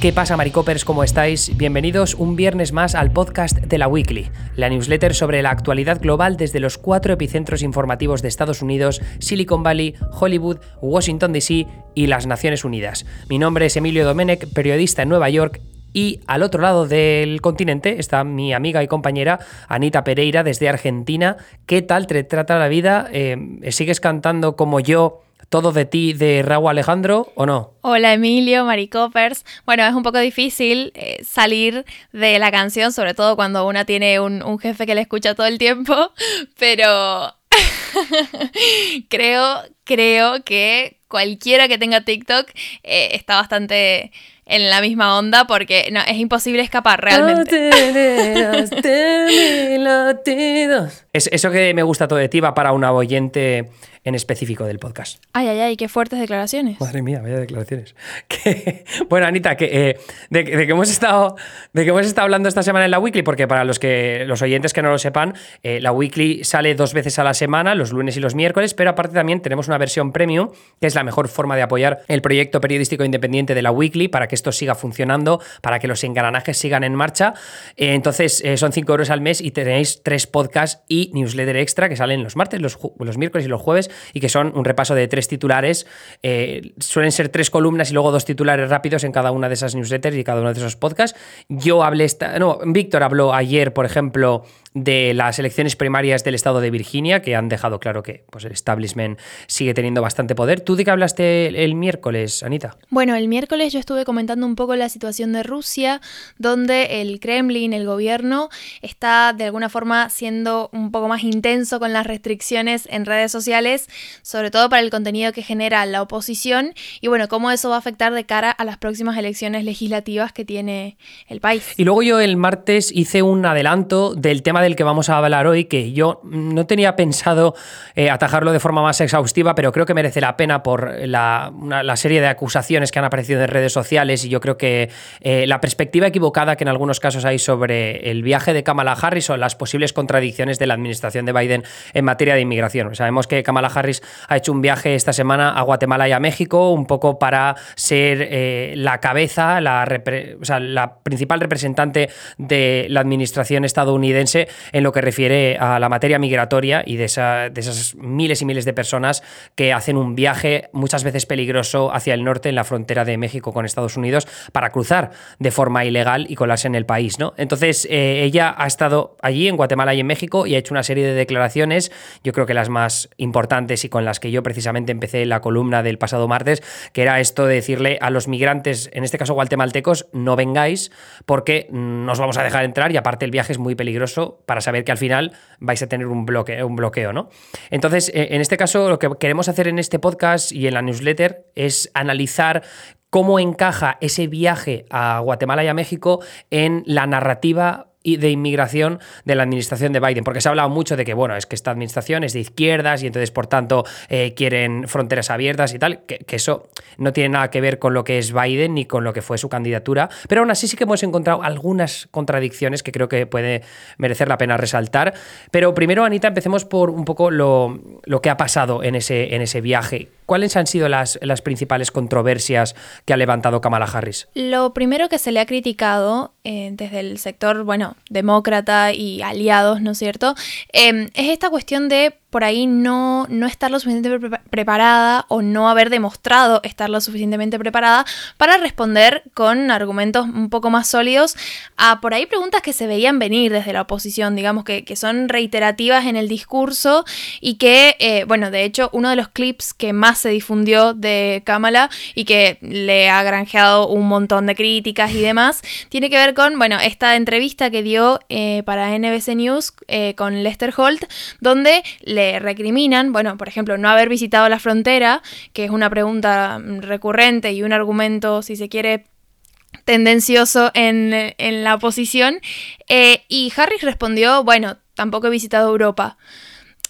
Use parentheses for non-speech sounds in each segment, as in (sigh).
¿Qué pasa, Maricopers? ¿Cómo estáis? Bienvenidos un viernes más al podcast de la Weekly, la newsletter sobre la actualidad global desde los cuatro epicentros informativos de Estados Unidos, Silicon Valley, Hollywood, Washington DC y las Naciones Unidas. Mi nombre es Emilio Domenech, periodista en Nueva York y al otro lado del continente está mi amiga y compañera Anita Pereira desde Argentina. ¿Qué tal te trata la vida? Eh, ¿Sigues cantando como yo todo de ti de Raúl Alejandro o no? Hola Emilio, Maricopers. Bueno, es un poco difícil eh, salir de la canción, sobre todo cuando una tiene un, jefe que le escucha todo el tiempo, (laughs) pero (laughs) creo, creo que cualquiera que tenga TikTok eh, está bastante en la misma onda porque no, es imposible escapar realmente. es eso que me gusta todo de ti va para una oyente en específico del podcast. Ay, ay, ay, qué fuertes declaraciones. Madre mía, vaya declaraciones. (laughs) bueno, Anita, que, eh, de, que hemos estado, de que hemos estado hablando esta semana en la Weekly, porque para los, que, los oyentes que no lo sepan, eh, la Weekly sale dos veces a la semana, los lunes y los miércoles, pero aparte también tenemos una versión premium, que es la mejor forma de apoyar el proyecto periodístico independiente de la Weekly para que esto siga funcionando, para que los engranajes sigan en marcha. Eh, entonces, son 5 euros al mes y tenéis tres podcasts y newsletter extra que salen los martes, los, los miércoles y los jueves y que son un repaso de tres titulares. Eh, suelen ser tres columnas y luego dos titulares rápidos en cada una de esas newsletters y cada uno de esos podcasts. Yo hablé, esta, no, Víctor habló ayer, por ejemplo, de las elecciones primarias del estado de Virginia, que han dejado claro que pues, el establishment sigue teniendo bastante poder. ¿Tú de qué hablaste el, miércoles, Anita? Bueno, el miércoles yo estuve comentando un poco la situación de Rusia, donde el Kremlin, el gobierno, está de alguna forma siendo un poco más intenso con las restricciones en redes sociales, sobre todo para el contenido que genera la oposición, y bueno, cómo eso va a afectar de cara a las próximas elecciones legislativas que tiene el país. Y luego yo el martes hice un adelanto del tema del que vamos a hablar hoy, que yo no tenía pensado eh, atajarlo de forma más exhaustiva, pero creo que merece la pena por la, serie de acusaciones que han aparecido en redes sociales y yo creo que eh, la perspectiva equivocada que en algunos casos hay sobre el viaje de Kamala Harris o las posibles contradicciones de la administración de Biden en materia de inmigración. Sabemos que Kamala Harris ha hecho un viaje esta semana a Guatemala y a México, un poco para ser eh, la cabeza, la, la principal representante de la administración estadounidense en lo que refiere a la materia migratoria y de, de esas miles y miles de personas que hacen un viaje muchas veces peligroso hacia el norte en la frontera de México con Estados Unidos para cruzar de forma ilegal y colarse en el país. ¿no? Entonces, eh, ella ha estado allí en Guatemala y en México y ha hecho una serie de declaraciones, yo creo que las más importantes y con las que yo precisamente empecé la columna del pasado martes, que era esto de decirle a los migrantes, en este caso guatemaltecos, no vengáis porque nos vamos a dejar entrar y aparte el viaje es muy peligroso para saber que al final vais a tener un bloqueo, un bloqueo, ¿no? Entonces, eh, en este caso, lo que queremos hacer en este podcast y en la newsletter es analizar cómo encaja ese viaje a Guatemala y a México en la narrativa de inmigración de la administración de Biden, porque se ha hablado mucho de que, bueno, es que esta administración es de izquierdas y entonces, por tanto, eh, quieren fronteras abiertas y tal, que, eso no tiene nada que ver con lo que es Biden ni con lo que fue su candidatura, pero aún así sí que hemos encontrado algunas contradicciones que creo que puede merecer la pena resaltar. Pero primero, Anita, empecemos por un poco lo, lo que ha pasado en ese, en ese viaje. ¿Cuáles han sido las, las principales controversias que ha levantado Kamala Harris? Lo primero que se le ha criticado eh, desde el sector, bueno, demócrata y aliados, ¿no es cierto? Em, es esta cuestión de por ahí no, no estar lo suficientemente preparada o no haber demostrado estar lo suficientemente preparada para responder con argumentos un poco más sólidos a por ahí preguntas que se veían venir desde la oposición, digamos que, son reiterativas en el discurso y que, eh, bueno, de hecho uno de los clips que más se difundió de Kamala y que le ha granjeado un montón de críticas y demás, tiene que ver con, bueno, esta entrevista que dio eh, para NBC News eh, con Lester Holt, donde le recriminan, bueno, por ejemplo, no haber visitado la frontera, que es una pregunta recurrente y un argumento, si se quiere, tendencioso en, la oposición. Eh, y Harris respondió, bueno, tampoco he visitado Europa.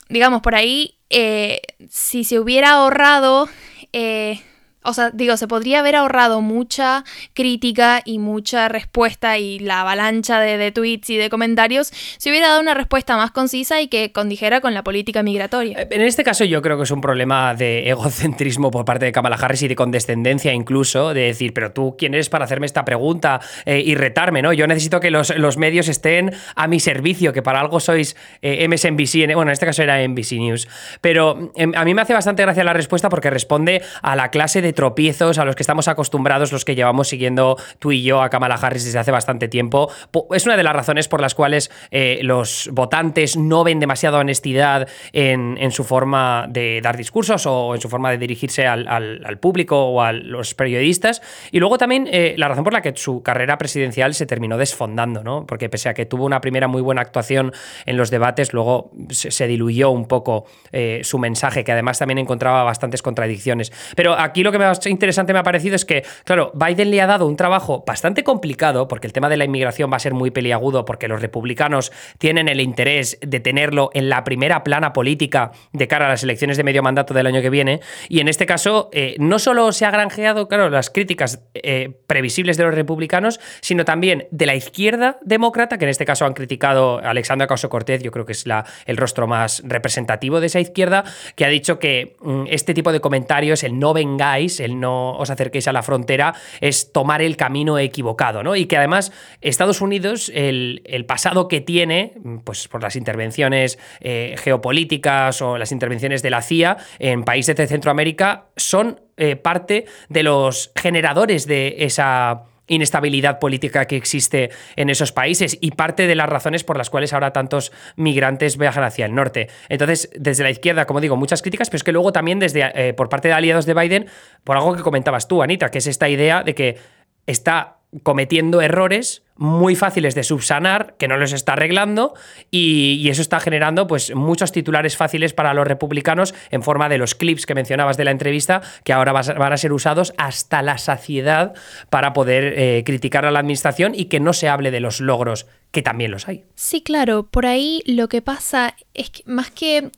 Digamos, por ahí, eh, si se hubiera ahorrado... Eh, o sea, digo, se podría haber ahorrado mucha crítica y mucha respuesta y la avalancha de, tweets y de comentarios si hubiera dado una respuesta más concisa y que condijera con la política migratoria. Eh, en este caso yo creo que es un problema de egocentrismo por parte de Kamala Harris y de condescendencia incluso, de decir, pero tú quién eres para hacerme esta pregunta eh, y retarme, ¿no? Yo necesito que los, medios estén a mi servicio, que para algo sois eh, MSNBC, bueno, en este caso era NBC News. Pero em, a mí me hace bastante gracia la respuesta porque responde a la clase de tropiezos a los que estamos acostumbrados los que llevamos siguiendo tú y yo a Kamala Harris desde hace bastante tiempo. Es una de las razones por las cuales eh, los votantes no ven demasiada honestidad en, su forma de dar discursos o en su forma de dirigirse al, público o a los periodistas. Y luego también eh, la razón por la que su carrera presidencial se terminó desfondando, ¿no? Porque pese a que tuvo una primera muy buena actuación en los debates, luego se, diluyó un poco eh, su mensaje, que además también encontraba bastantes contradicciones. Pero aquí lo que interesante me ha parecido es que, claro, Biden le ha dado un trabajo bastante complicado, porque el tema de la inmigración va a ser muy peliagudo, porque los republicanos tienen el interés de tenerlo en la primera plana política de cara a las elecciones de medio mandato del año que viene. Y en este caso, eh, no solo se ha granjeado, claro, las críticas eh, previsibles de los republicanos, sino también de la izquierda demócrata, que en este caso han criticado a Alexandra Caso Cortez, yo creo que es la, el rostro más representativo de esa izquierda, que ha dicho que mm, este tipo de comentarios, el no vengáis, el no os acerquéis a la frontera, es tomar el camino equivocado, ¿no? Y que además Estados Unidos, el, pasado que tiene, pues por las intervenciones eh, geopolíticas o las intervenciones de la CIA en países de Centroamérica, son eh, parte de los generadores de esa inestabilidad política que existe en esos países y parte de las razones por las cuales ahora tantos migrantes viajan hacia el norte. Entonces, desde la izquierda, como digo, muchas críticas, pero es que luego también desde eh, por parte de aliados de Biden, por algo que comentabas tú, Anita, que es esta idea de que está cometiendo errores muy fáciles de subsanar, que no los está arreglando, y, eso está generando pues, muchos titulares fáciles para los republicanos en forma de los clips que mencionabas de la entrevista, que ahora van a ser usados hasta la saciedad para poder eh, criticar a la administración y que no se hable de los logros, que también los hay. Sí, claro, por ahí lo que pasa es que más que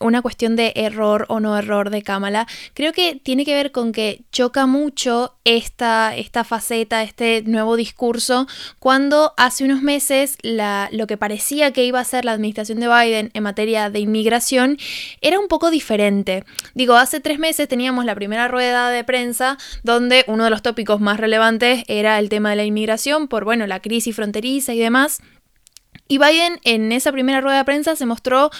una cuestión de error o no error de Kamala. Creo que tiene que ver con que choca mucho esta, esta faceta, este nuevo discurso, cuando hace unos meses la, lo que parecía que iba a ser la administración de Biden en materia de inmigración era un poco diferente. Digo, hace tres meses teníamos la primera rueda de prensa donde uno de los tópicos más relevantes era el tema de la inmigración por, bueno, la crisis fronteriza y demás. Y Biden en esa primera rueda de prensa se mostró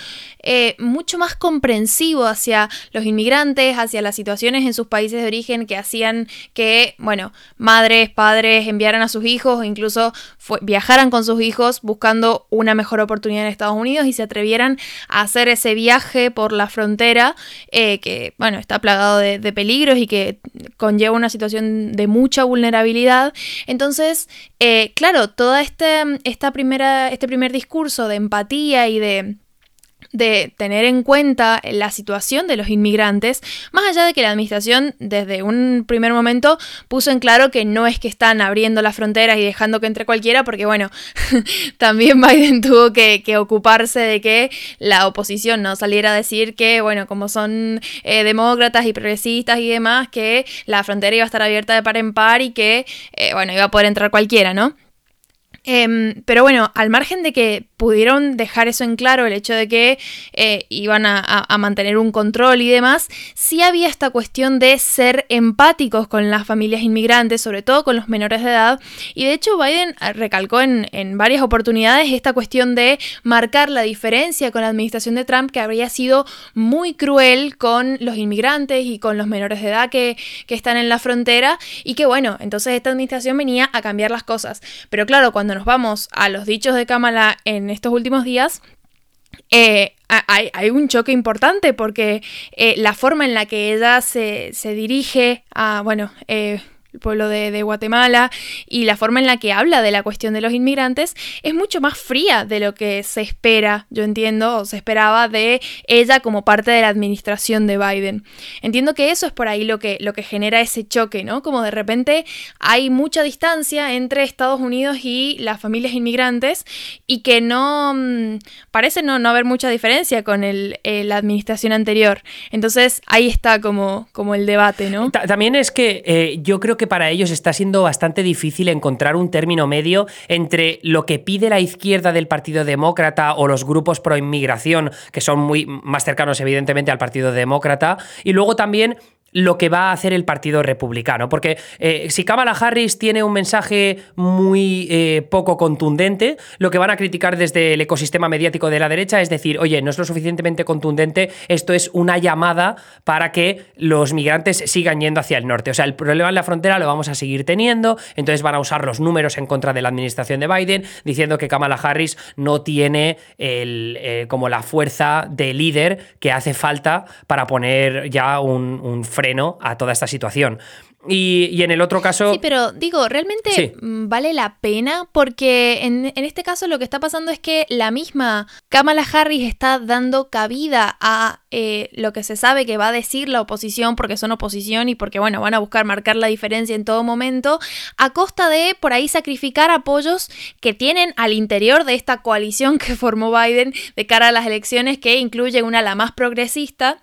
eh, mucho más comprensivo hacia los inmigrantes, hacia las situaciones en sus países de origen que hacían que, bueno, madres, padres enviaran a sus hijos o incluso viajaran con sus hijos buscando una mejor oportunidad en Estados Unidos y se atrevieran a hacer ese viaje por la frontera eh, que, bueno, está plagado de, peligros y que conlleva una situación de mucha vulnerabilidad. Entonces, eh, claro, toda este, esta primera, este discurso de empatía y de de tener en cuenta la situación de los inmigrantes, más allá de que la administración desde un primer momento puso en claro que no es que están abriendo las fronteras y dejando que entre cualquiera, porque bueno, (laughs) también Biden tuvo que, ocuparse de que la oposición no saliera a decir que, bueno, como son eh, demócratas y progresistas y demás, que la frontera iba a estar abierta de par en par y que, eh, bueno, iba a poder entrar cualquiera, ¿no? Em, pero bueno, al margen de que pudieron dejar eso en claro, el hecho de que eh, iban a, mantener un control y demás, sí había esta cuestión de ser empáticos con las familias inmigrantes, sobre todo con los menores de edad. Y de hecho Biden eh, recalcó en, varias oportunidades esta cuestión de marcar la diferencia con la administración de Trump, que habría sido muy cruel con los inmigrantes y con los menores de edad que, que están en la frontera. Y que bueno, entonces esta administración venía a cambiar las cosas. Pero claro, cuando nos vamos a los dichos de Kamala en estos últimos días, eh, hay, un choque importante porque eh, la forma en la que ella se, dirige a, bueno, eh, el pueblo de, Guatemala, y la forma en la que habla de la cuestión de los inmigrantes es mucho más fría de lo que se espera, yo entiendo, o se esperaba de ella como parte de la administración de Biden. Entiendo que eso es por ahí lo que, lo que genera ese choque, ¿no? Como de repente hay mucha distancia entre Estados Unidos y las familias inmigrantes y que no mm, parece no, no haber mucha diferencia con el, eh, la administración anterior. Entonces ahí está como, como el debate, ¿no? También es que eh, yo creo que para ellos está siendo bastante difícil encontrar un término medio entre lo que pide la izquierda del Partido Demócrata o los grupos pro inmigración, que son muy más cercanos evidentemente al Partido Demócrata, y luego también lo que va a hacer el Partido Republicano. Porque eh, si Kamala Harris tiene un mensaje muy eh, poco contundente, lo que van a criticar desde el ecosistema mediático de la derecha es decir, oye, no es lo suficientemente contundente, esto es una llamada para que los migrantes sigan yendo hacia el norte. O sea, el problema en la frontera lo vamos a seguir teniendo, entonces van a usar los números en contra de la administración de Biden, diciendo que Kamala Harris no tiene el, eh, como la fuerza de líder que hace falta para poner ya un, un a toda esta situación. Y, en el otro caso... Sí, pero digo, realmente mm, vale la pena porque en, este caso lo que está pasando es que la misma Kamala Harris está dando cabida a eh, lo que se sabe que va a decir la oposición porque son oposición y porque, bueno, van a buscar marcar la diferencia en todo momento a costa de por ahí sacrificar apoyos que tienen al interior de esta coalición que formó Biden de cara a las elecciones que incluye una la más progresista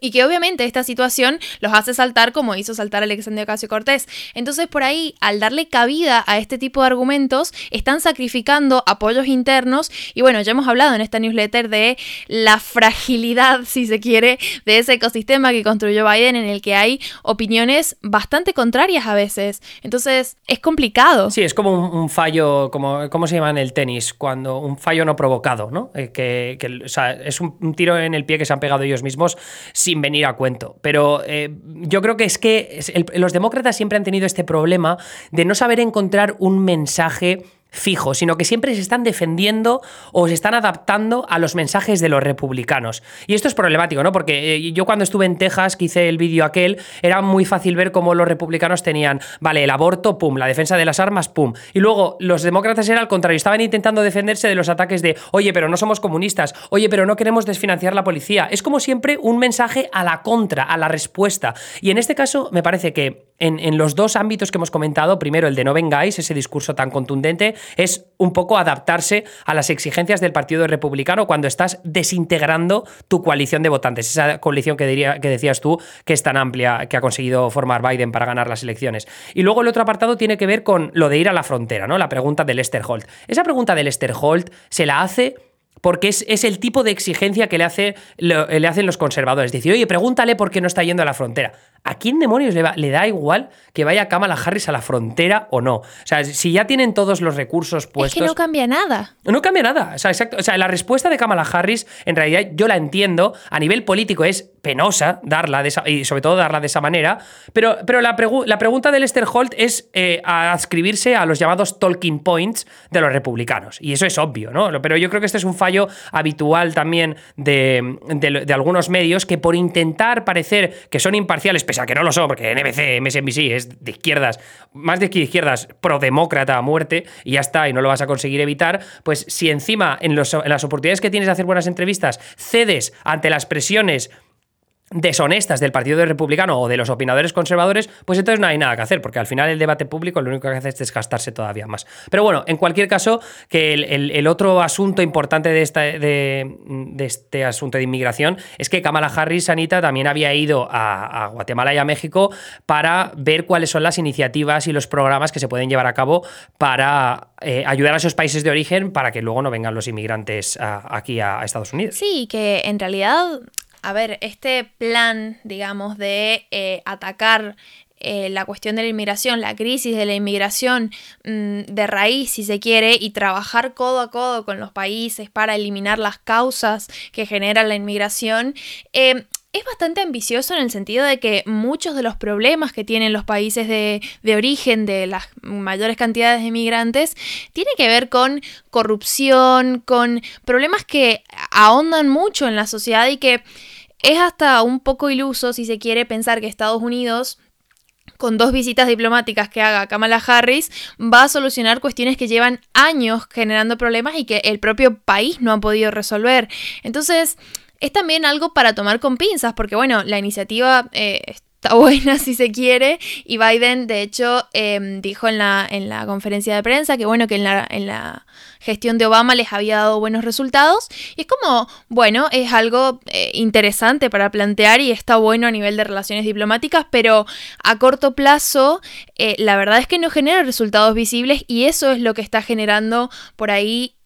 y que obviamente esta situación los hace saltar como hizo saltar Alexandria Ocasio Cortés. Entonces, por ahí, al darle cabida a este tipo de argumentos, están sacrificando apoyos internos. Y bueno, ya hemos hablado en esta newsletter de la fragilidad, (laughs) si se quiere, de ese ecosistema que construyó Biden, en el que hay opiniones bastante contrarias a veces. Entonces, es complicado. Sí, es como un, fallo, como, ¿cómo se llama en el tenis? Cuando un fallo no provocado, ¿no? Eh, que, sea, es un, tiro en el pie que se han pegado ellos mismos sin venir a cuento. Pero eh, yo creo que es que los demócratas siempre han tenido este problema de no saber encontrar un mensaje fijo, sino que siempre se están defendiendo o se están adaptando a los mensajes de los republicanos. Y esto es problemático, ¿no? Porque eh, yo cuando estuve en Texas, que hice el vídeo aquel, era muy fácil ver cómo los republicanos tenían, vale, el aborto, pum, la defensa de las armas, pum. Y luego los demócratas era al contrario, estaban intentando defenderse de los ataques de, oye, pero no somos comunistas, oye, pero no queremos desfinanciar la policía. Es como siempre un mensaje a la contra, a la respuesta. Y en este caso me parece que en, los dos ámbitos que hemos comentado, primero el de no vengáis, ese discurso tan contundente, es un poco adaptarse a las exigencias del Partido Republicano cuando estás desintegrando tu coalición de votantes, esa coalición que, diría, que decías tú que es tan amplia que ha conseguido formar Biden para ganar las elecciones. Y luego el otro apartado tiene que ver con lo de ir a la frontera, ¿no? La pregunta de Lester Holt. Esa pregunta de Lester Holt se la hace porque es, el tipo de exigencia que le, hace, le, hacen los conservadores. Dice, oye, pregúntale por qué no está yendo a la frontera. ¿A quién demonios le, le, da igual que vaya Kamala Harris a la frontera o no? O sea, si ya tienen todos los recursos puestos. Es que no cambia nada. No cambia nada. O sea, exacto. O sea, la respuesta de Kamala Harris, en realidad, yo la entiendo. A nivel político es penosa darla de esa, y sobre todo darla de esa manera. Pero, pero la, la pregunta de Lester Holt es eh, adscribirse a los llamados talking points de los republicanos. Y eso es obvio, ¿no? Pero yo creo que este es un fallo habitual también de, de algunos medios que por intentar parecer que son imparciales pese a que no lo son, porque NBC, MSNBC es de izquierdas, más de izquierdas, prodemócrata a muerte, y ya está, y no lo vas a conseguir evitar, pues si encima en, en las oportunidades que tienes de hacer buenas entrevistas cedes ante las presiones deshonestas del Partido Republicano o de los opinadores conservadores, pues entonces no hay nada que hacer, porque al final el debate público lo único que hace es desgastarse todavía más. Pero bueno, en cualquier caso, que el, otro asunto importante de, esta, de, este asunto de inmigración es que Kamala Harris, Anita, también había ido a, Guatemala y a México para ver cuáles son las iniciativas y los programas que se pueden llevar a cabo para eh, ayudar a esos países de origen para que luego no vengan los inmigrantes aquí a Estados Unidos. Sí, que en realidad a ver, este plan, digamos, de eh, atacar eh, la cuestión de la inmigración, la crisis de la inmigración mm, de raíz, si se quiere, y trabajar codo a codo con los países para eliminar las causas que generan la inmigración, eh, es bastante ambicioso en el sentido de que muchos de los problemas que tienen los países de, origen de las mayores cantidades de inmigrantes tiene que ver con corrupción, con problemas que ahondan mucho en la sociedad y que es hasta un poco iluso si se quiere pensar que Estados Unidos con dos visitas diplomáticas que haga Kamala Harris, va a solucionar cuestiones que llevan años generando problemas y que el propio país no ha podido resolver. Entonces, es también algo para tomar con pinzas, porque bueno, la iniciativa eh, está (laughs) buena si se quiere. Y Biden, de hecho, em, dijo en la, en la conferencia de prensa que bueno, que en la, en la gestión de Obama les había dado buenos resultados. Y es como, bueno, es algo eh, interesante para plantear y está bueno a nivel de relaciones diplomáticas, pero a corto plazo, eh, la verdad es que no genera resultados visibles y eso es lo que está generando por ahí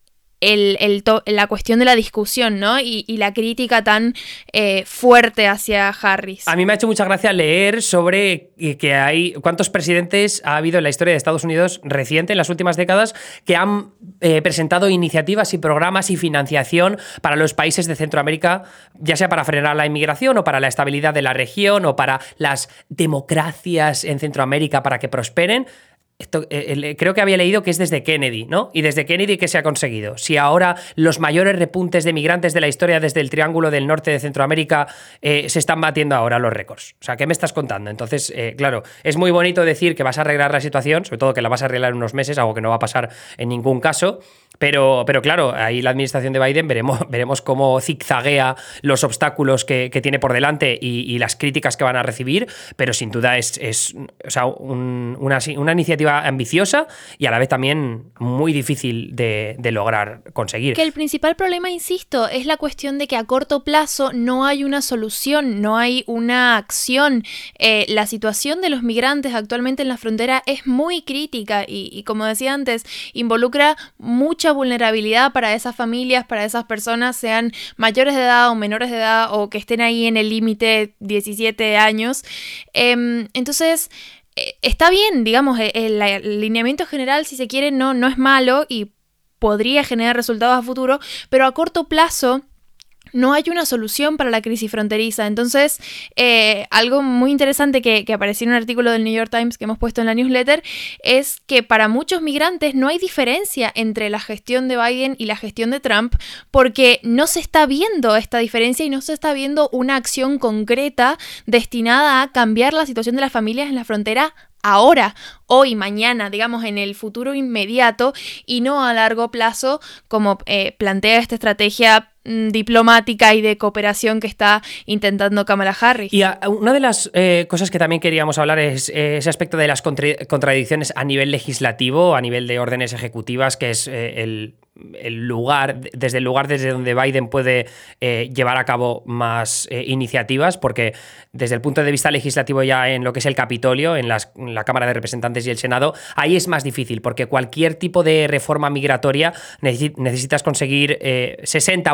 la cuestión de la discusión, ¿no? Y, la crítica tan eh, fuerte hacia Harris. A mí me ha hecho mucha gracia leer sobre que hay cuántos presidentes ha habido en la historia de Estados Unidos reciente, en las últimas décadas, que han eh, presentado iniciativas y programas y financiación para los países de Centroamérica, ya sea para frenar la inmigración o para la estabilidad de la región o para las democracias en Centroamérica para que prosperen. Esto, eh, creo que había leído que es desde Kennedy, ¿no? Y desde Kennedy que se ha conseguido. Si ahora los mayores repuntes de migrantes de la historia desde el Triángulo del Norte de Centroamérica eh, se están batiendo ahora los récords. O sea, ¿qué me estás contando? Entonces, eh, claro, es muy bonito decir que vas a arreglar la situación, sobre todo que la vas a arreglar en unos meses, algo que no va a pasar en ningún caso. Pero, pero claro, ahí la administración de Biden veremos, (laughs) veremos cómo zigzaguea los obstáculos que, tiene por delante y, las críticas que van a recibir, pero sin duda es, es una, una iniciativa ambiciosa y a la vez también muy difícil de, lograr conseguir. Que el principal problema, insisto, es la cuestión de que a corto plazo no hay una solución, no hay una acción. Eh, la situación de los migrantes actualmente en la frontera es muy crítica y, como decía antes, involucra mucha vulnerabilidad para esas familias, para esas personas, sean mayores de edad o menores de edad o que estén ahí en el límite 17 años. Em, entonces, está bien, digamos, eh, el, alineamiento general, si se quiere, no, no es malo y podría generar resultados a futuro, pero a corto plazo no hay una solución para la crisis fronteriza. Entonces, eh, algo muy interesante que, apareció en un artículo del New York Times que hemos puesto en la newsletter es que para muchos migrantes no hay diferencia entre la gestión de Biden y la gestión de Trump porque no se está viendo esta diferencia y no se está viendo una acción concreta destinada a cambiar la situación de las familias en la frontera ahora, hoy, mañana, digamos en el futuro inmediato y no a largo plazo como eh, plantea esta estrategia diplomática y de cooperación que está intentando Kamala Harris. Y una de las eh, cosas que también queríamos hablar es eh, ese aspecto de las contradicciones a nivel legislativo, a nivel de órdenes ejecutivas, que es el el lugar, desde el lugar desde donde Biden puede eh, llevar a cabo más eh, iniciativas, porque desde el punto de vista legislativo ya en lo que es el Capitolio, en, la Cámara de Representantes y el Senado, ahí es más difícil, porque cualquier tipo de reforma migratoria necesitas conseguir 60 eh,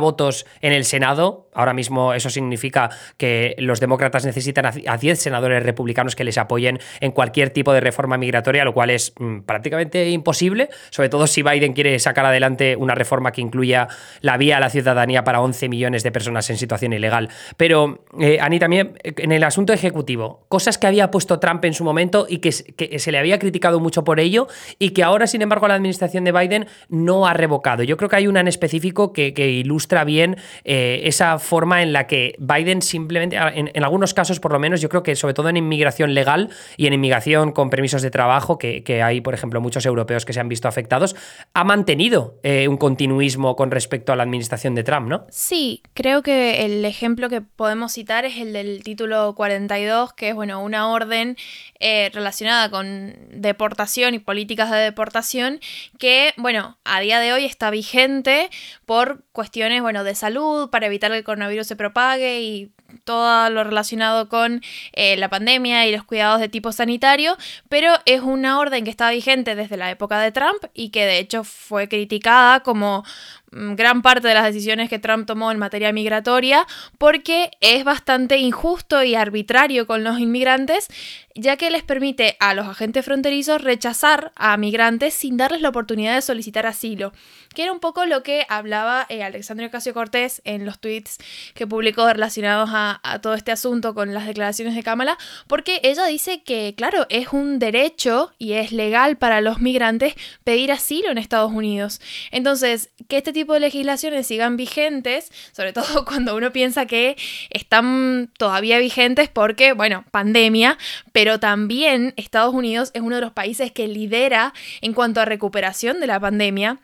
en el Senado. Ahora mismo eso significa que los demócratas necesitan a 10 senadores republicanos que les apoyen en cualquier tipo de reforma migratoria, lo cual es mm, prácticamente imposible, sobre todo si Biden quiere sacar adelante una reforma que incluya la vía a la ciudadanía para 11 millones de personas en situación ilegal. Pero, eh, Ani, también eh, en el asunto ejecutivo, cosas que había puesto Trump en su momento y que, se le había criticado mucho por ello y que ahora, sin embargo, la administración de Biden no ha revocado. Yo creo que hay una en específico que, ilustra bien eh, esa forma en la que Biden simplemente, en, algunos casos por lo menos, yo creo que sobre todo en inmigración legal y en inmigración con permisos de trabajo, que, hay, por ejemplo, muchos europeos que se han visto afectados, ha mantenido un continuismo con respecto a la administración de Trump, ¿no? Sí, creo que el ejemplo que podemos citar es el del título 42, que es bueno, una orden eh, relacionada con deportación y políticas de deportación que, bueno, a día de hoy está vigente por cuestiones, bueno, de salud, para evitar que el coronavirus se propague y todo lo relacionado con eh, la pandemia y los cuidados de tipo sanitario, pero es una orden que está vigente desde la época de Trump y que de hecho fue criticada como Mm, gran parte de las decisiones que Trump tomó en materia migratoria porque es bastante injusto y arbitrario con los inmigrantes, ya que les permite a los agentes fronterizos rechazar a migrantes sin darles la oportunidad de solicitar asilo, que era un poco lo que hablaba eh, Alexandria Ocasio Cortés en los tweets que publicó relacionados a, a todo este asunto con las declaraciones de Kamala, porque ella dice que, claro, es un derecho y es legal para los migrantes pedir asilo en Estados Unidos. Entonces, que este tipo de legislaciones sigan vigentes, sobre (laughs) todo cuando uno piensa que están todavía vigentes porque, bueno, pandemia, pero también Estados Unidos es uno de los países que lidera en cuanto a recuperación de la pandemia.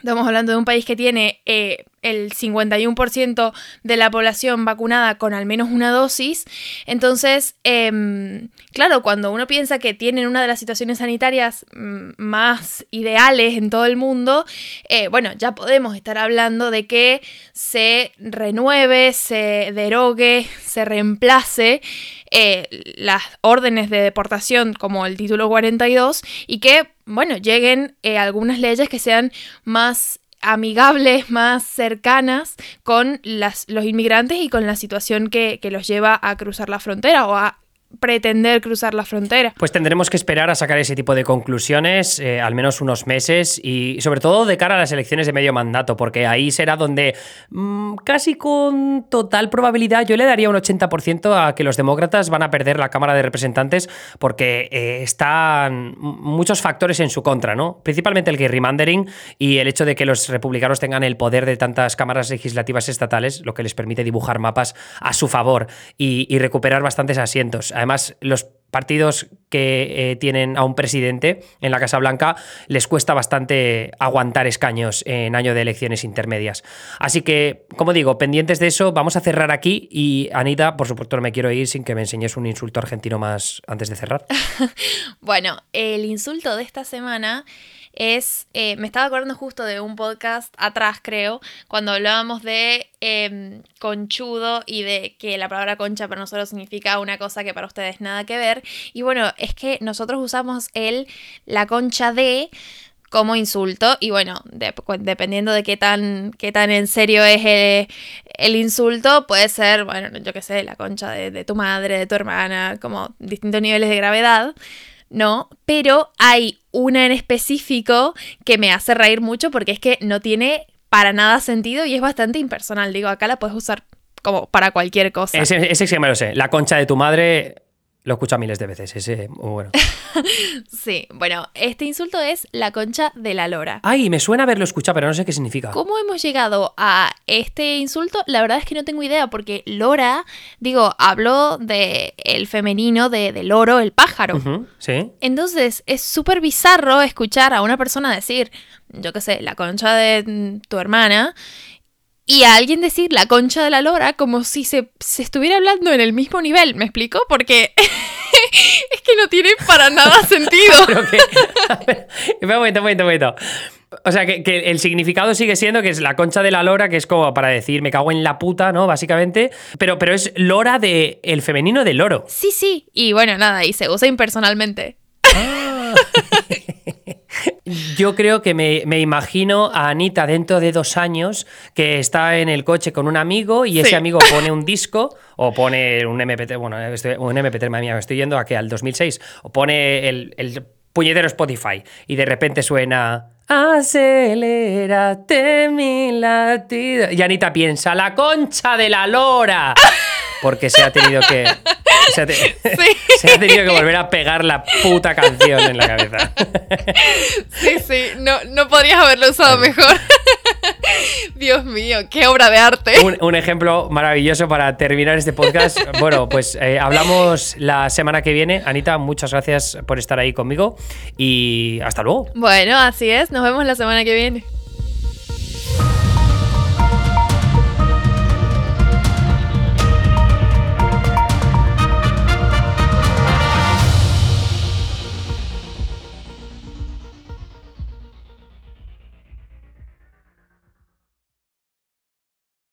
Estamos hablando de un país que tiene eh, el 51% de la población vacunada con al menos una dosis. Entonces, em, claro, cuando uno piensa que tienen una de las situaciones sanitarias mm, más ideales en todo el mundo, eh, bueno, ya podemos estar hablando de que se renueve, se derogue, se reemplace eh, las órdenes de deportación como el título 42 y que, bueno, lleguen eh, algunas leyes que sean más amigables, más cercanas con las, los inmigrantes y con la situación que, que los lleva a cruzar la frontera o a pretender cruzar la frontera. Pues tendremos que esperar a sacar ese tipo de conclusiones, eh, al menos unos meses, y sobre todo de cara a las elecciones de medio mandato, porque ahí será donde mmm, casi con total probabilidad yo le daría un 80% a que los demócratas van a perder la Cámara de Representantes porque eh, están muchos factores en su contra, ¿no? Principalmente el gerrymandering y el hecho de que los republicanos tengan el poder de tantas cámaras legislativas estatales, lo que les permite dibujar mapas a su favor y recuperar bastantes asientos. Además, los partidos que eh, tienen a un presidente en la Casa Blanca les cuesta bastante aguantar escaños en año de elecciones intermedias. Así que, como digo, pendientes de eso, vamos a cerrar aquí y Anita, por supuesto, no me quiero ir sin que me enseñes un insulto argentino más antes de cerrar. (laughs) bueno, el insulto de esta semana es, eh, me estaba acordando justo de un podcast atrás, creo, cuando hablábamos de eh, conchudo y de que la palabra concha para nosotros significa una cosa que para ustedes nada que ver. Y bueno, es que nosotros usamos el, la concha de como insulto y bueno, de, dependiendo de qué tan, qué tan en serio es el, el insulto, puede ser, bueno, yo qué sé, la concha de, de tu madre, de tu hermana, como distintos niveles de gravedad. ¿No? Pero hay una en específico que me hace reír mucho porque es que no tiene para nada sentido y es bastante impersonal. Digo, acá la puedes usar como para cualquier cosa. Ese, ese sí me lo sé. La concha de tu madre lo escucho miles de veces, ese muy bueno. (laughs) sí, bueno, este insulto es la concha de la lora. Ay, me suena haberlo escuchado, pero no sé qué significa. ¿Cómo hemos llegado a este insulto? La verdad es que no tengo idea, porque lora, digo, hablo de el femenino de, de loro, el pájaro. Uh -huh, sí. Entonces, es súper bizarro escuchar a una persona decir, yo qué sé, la concha de tu hermana, y a alguien decir la concha de la lora como si se, se estuviera hablando en el mismo nivel, ¿me explico? Porque (laughs) es que no tiene para nada (laughs) sentido. Pero que, ver, un momento, un momento, un momento. O sea, que, que, el significado sigue siendo que es la concha de la lora, que es como para decir me cago en la puta, ¿no? Básicamente. Pero, pero es lora de el femenino de loro. Sí, sí. Y bueno, nada, y se usa impersonalmente. Yo creo que me, me, imagino a Anita dentro de dos años que está en el coche con un amigo y ese amigo pone un disco o pone un MP3, bueno, estoy, un MP3, madre mía, me estoy yendo a que al 2006, o pone el, el puñetero Spotify y de repente suena Acelérate mi latido. Y Anita piensa, la concha de la lora. Porque se ha tenido que. Se ha, te, sí. (laughs) se ha, tenido que volver a pegar la puta canción en la cabeza. Sí, sí, no, no podrías haberlo usado mejor. (laughs) Dios mío, qué obra de arte. Un, un, ejemplo maravilloso para terminar este podcast. Bueno, pues eh, hablamos la semana que viene. Anita, muchas gracias por estar ahí conmigo y hasta luego. Bueno, así es. Nos vemos la semana que viene.